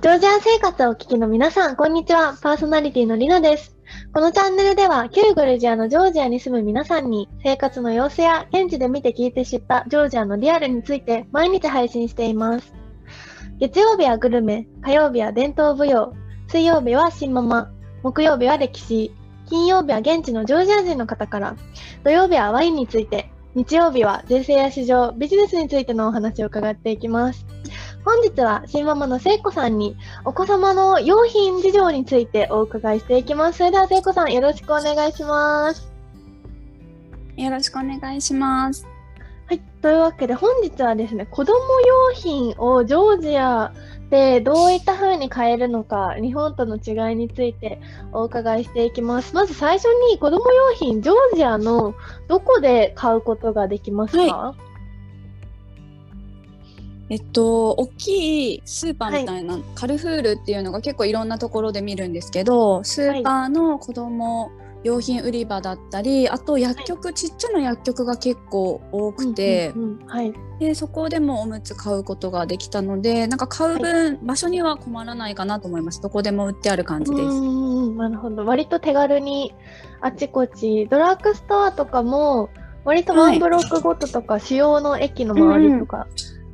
ジョージア生活をお聞きの皆さん、こんにちは。パーソナリティのりなです。このチャンネルでは、旧グルジアのジョージアに住む皆さんに、生活の様子や現地で見て聞いて知ったジョージアのリアルについて毎日配信しています。月曜日はグルメ、火曜日は伝統舞踊、水曜日は新ママ、木曜日は歴史、金曜日は現地のジョージア人の方から、土曜日はワインについて、日曜日は税制や市場、ビジネスについてのお話を伺っていきます。本日は新ママの聖子さんにお子様の用品事情についてお伺いしていきます。それでは聖子さんよろしくお願いします。よろしくお願いします。はい。というわけで本日はですね、子供用品をジョージアでどういった風に買えるのか、日本との違いについてお伺いしていきます。まず最初に子供用品、ジョージアのどこで買うことができますか、はえっと大きいスーパーみたいな、カルフールっていうのが結構いろんなところで見るんですけどスーパーの子供用品売り場だったりあと薬局、ちっちゃな薬局が結構多くて、うんうんうんはい。でそこでもおむつ買うことができたのでなんか買う分、場所には困らないかなと思います。どこでも売ってある感じです。うんなるほど。割と手軽にあちこち、ドラッグストアとかも、割とワンブロックごととか、主要の駅の周りとか、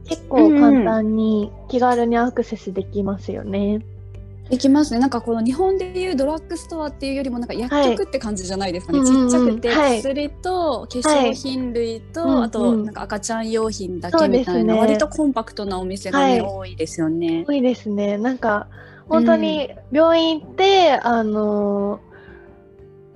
結構簡単に気軽にアクセスできますよね。できますね。なんかこの日本でいうドラッグストアっていうよりもなんか薬局って感じじゃないですかね、はいちっちゃくて薬と化粧品類と、はいあとうん。うんなんか赤ちゃん用品だけみたいな、ね。割とコンパクトなお店がね、はい。多いですよね。多いですね。なんか、本当に病院行って、あのー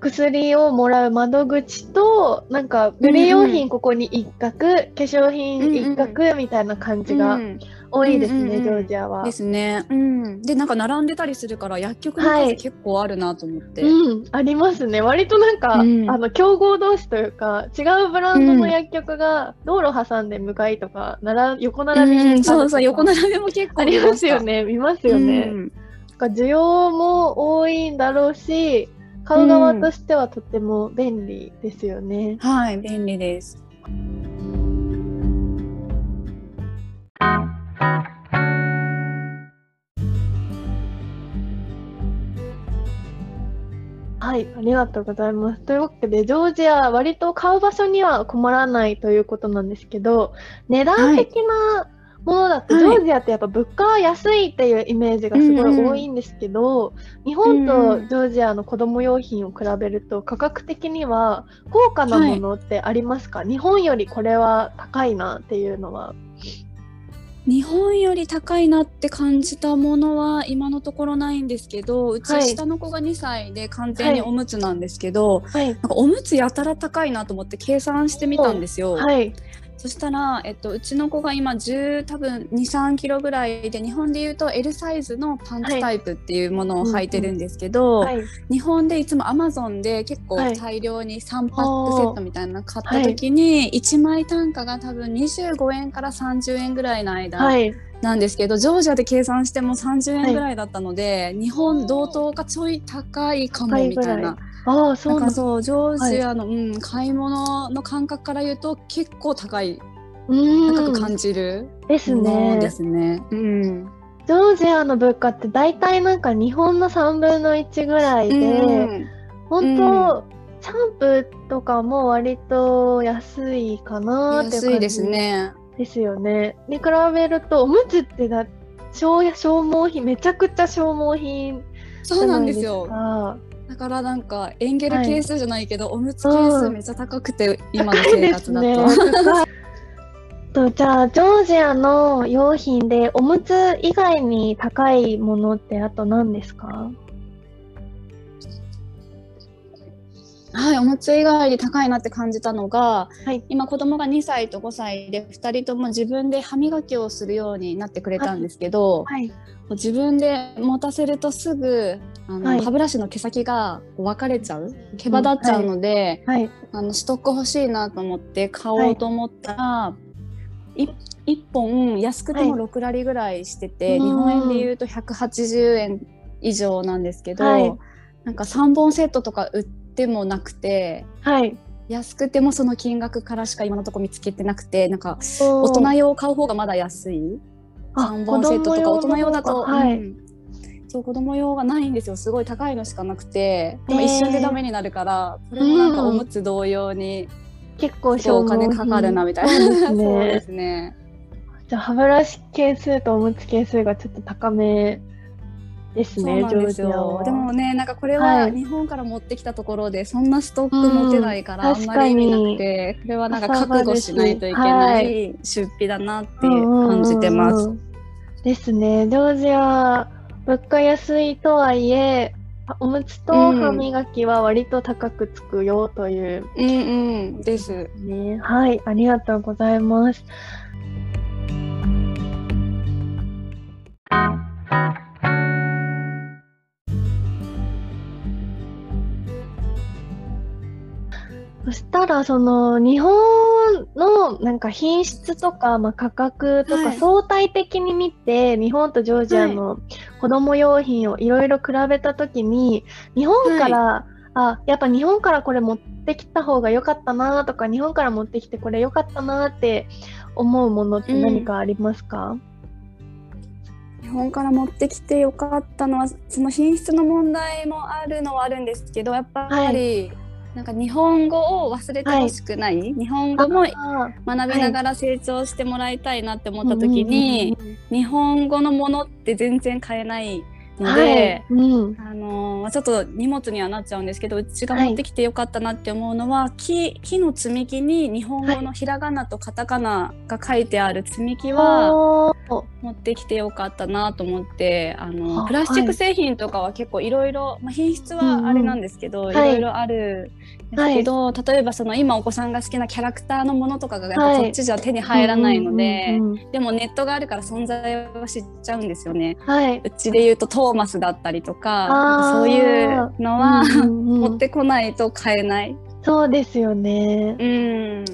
薬をもらう窓口と、なんか、ブレ用品ここに一角、化粧品一角みたいな感じがうん多いですね、うんうんうんジョージアは。ですね。うん、でなんか並んでたりするから薬局のはい数結構あるなと思って。うん、ありますね。割となんか、うんあの、競合同士というか、違うブランドの薬局が道路挟んで向かいとか、なら横並びうん、そうそう横並びも結構ありますよね。見ますよね。うんなんか需要も多いんだろうし、買う側としてはとても便利ですよね。はい便利です。はい、ありがとうございます。というわけで、ジョージア、割と買う場所には困らないということなんですけど、値段的なものだと、はいジョージアってやっぱ物価は安いっていうイメージがすごい多いんですけど、日本とジョージアの子供用品を比べると、価格的には高価なものってありますか、日本よりこれは高いなっていうのは。日本より高いなって感じたものは今のところないんですけどうちはい下の子が2歳で完全におむつなんですけど、はい。なんかおむつやたら高いなと思って計算してみたんですよ。はい。そしたら、えっと、うちの子が今10多分23キロぐらいで日本でいうと L サイズのパンツタイプっていうものを履いてるんですけど、はい。日本でいつもアマゾンで結構はい大量に3パックセットみたいなの買った時に1枚単価が多分25円から30円ぐらいの間はい。なんですけど、ジョージアで計算しても30円ぐらいだったので、日本同等かちょい高いかもみたいな。ああ、そなうんなんかそうジョージアの、うん、買い物の感覚から言うと結構高い高く感じるですね。ですね。うんジョージアの物価って大体なんか日本の3分の1ぐらいで、うん本当、シャンプーとかも割と安いかなっていう感じ安いですね。ですよね。に比べると、おむつってだ消消耗品、めちゃくちゃ消耗品じそうなんいですですよ。か。だからなんかエンゲルはい。係数じゃないけど、おむつ係数めっちゃ高くて、今の生。活だと。高いとじゃあ、ジョージアの用品でおむつ以外に高いものってあと何ですかはい、おむつ以外に高いなって感じたのが、はい。今子供が2歳と5歳で2人とも自分で歯磨きをするようになってくれたんですけど、はい。自分で持たせるとすぐあの、はい歯ブラシの毛先が分かれちゃう毛羽立っちゃうので、はい。あのストック欲しいなと思って買おうと思ったら、い1本安くてもはい6ラリぐらいしてて、うん日本円で言うと180円以上なんですけど、はいなんか3本セットとか売ってもなくてはい。安くてもその金額からしか今のところ見つけてなくてなんか大大人用を買う方がまだ安い。あ3本セットとか大人用だと、はい。うん。そう子供用がないんですよ。すごい高いのしかなくて。でも一瞬でダメになるから、これもなんかおむつ同様に結構すごいお金かかるなみたいな。そうです そうでね。すね。じゃあ歯ブラシ係数とおむつ係数がちょっと高めですね、ですよでもねなんかこれははい日本から持ってきたところでそんなストック持てないから、うんあんまり意味なくてこれはなんか覚悟しないといけない出費だなって感じてます。うんうんうんうんですね。ジョージア、物価安いとはいえ、おむつと歯磨きは割と高くつくよという、うんうんです。ね。はい、ありがとうございます。そしたら、その、日本のなんか品質とか、まあ、価格とかはい。相対的に見て、日本とジョージアの子供用品をいろいろ比べたときに、日本から、あ、やっぱ日本からこれ持ってきた方が良かったなとか、日本から持ってきてこれ良かったなって思うものって何かありますか、日本から持ってきてよかったのはその品質の問題もあるのはあるんですけどやっぱり、なんか日本語を忘れてほしくない、日本語もあ学びながら成長してもらいたいなって思った時に、日本語のものって全然買えないので、はい。うん、あのーちょっと荷物にはなっちゃうんですけどうちが持ってきてよかったなって思うのは、木木の積み木に日本語のひらがなとカタカナが書いてある積み木は持ってきてよかったなと思ってあのあプラスチック製品とかは結構いろい。ろまあ品質はあれなんですけど、んいろい。ろあるんですけど、例えばその今お子さんが好きなキャラクターのものとかがやっぱはいこっちじゃ手に入らないので、でもネットがあるから存在は知っちゃうんですよね。はい。うちで言うとトーマスだったりとかそういうのは、うんうんうん。持ってこないと買えない。そうですよね。うん、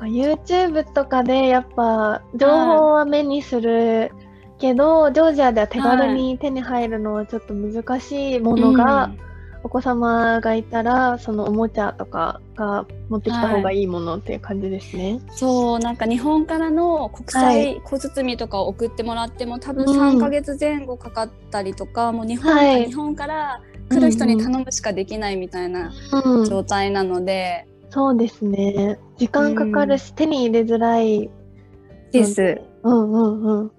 か、YouTube とかでやっぱ情報は目にするけど、ジョージアでは手軽に手に入るのはちょっと難しいものが、お子様がいたら、そのおもちゃとかが持ってきた方がいいものっていう感じですね。そうなんか日本からの国際小包とかを送ってもらっても多分うん。3ヶ月前後かかったりとか、もう日本,、はい。日本から来る人に頼むしかできないみたいなうん、状態なので、そうですね。時間かかるし、手に入れづらい。です。うんうんうん。う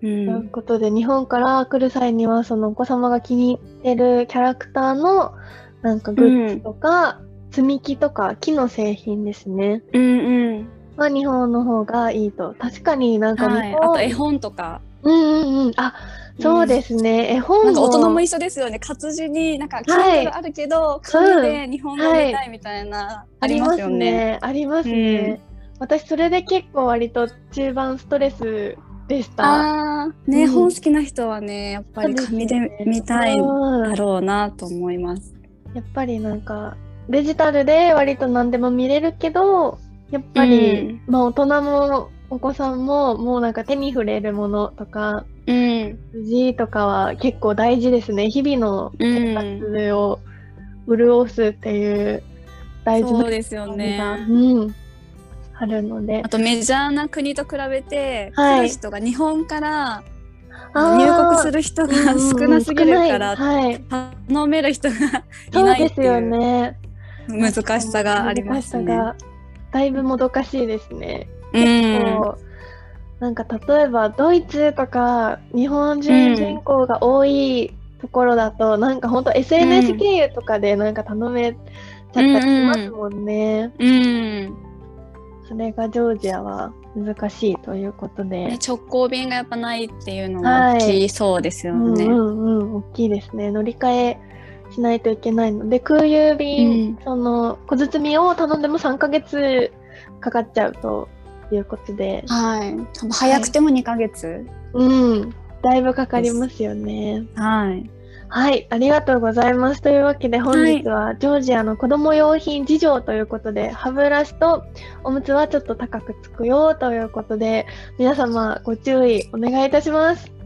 というんことで、日本から来る際には、そのお子様が気に入ってるキャラクターのなんかグッズとか、積み木とか木の製品ですね。うんうんは日本の方がいいと。確かになんかはい、日本、あと絵本とかうんうんうん。あ、そうですね。絵本も。なんか大人も一緒ですよね活字になんか Kindle あるけど、紙で日本語見たいみたいな、ありますよね。。ありますね。私、それで結構割と中盤ストレスでした。ね、うん本好きな人はねやっぱり紙で見たいうんだろうなと思います。やっぱりなんかデジタルで割と何でも見れるけどやっぱり、まあ大人もお子さんももうなんか手に触れるものとかうん、字とかは結構大事ですね。日々のうん、活動を潤すっていう大事なそうですよが、ね。うん、あるので。あとメジャーな国と比べて、はい。来る人が日本から入国する人が少なすぎるから、はい、頼める人が いないってですよいうね難しさがありますね。難しさがだいぶもどかしいですね。うん、こうなんか例えばドイツとか日本人人口が多いところだと、なんか本当 SNS 経由とかでなんか頼めちゃったりしますもんね。うん、それがジョージアは難しいということでね。直行便がやっぱないっていうのははい大きそうですよね。うんうんうん、大きいですね。乗り換えしないといけないので、空輸便、うんその小包を頼んでも3ヶ月かかっちゃうということで、はい、多分早くても2ヶ月。うん、だいぶかかりますよね。はい。はい、ありがとうございます。というわけで本日はジョージアの子供用品事情ということで、歯ブラシとおむつはちょっと高くつくよということで、皆様ご注意お願いいたします。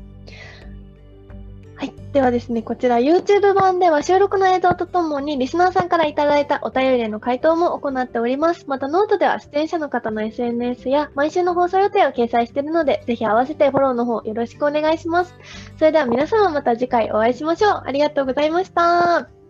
ではですね、こちら YouTube 版では収録の映像とともにリスナーさんからいただいたお便りへの回答も行っております。またノートでは出演者の方の SNS や毎週の放送予定を掲載しているので、ぜひ合わせてフォローの方よろしくお願いします。それでは皆様また次回お会いしましょう。ありがとうございました。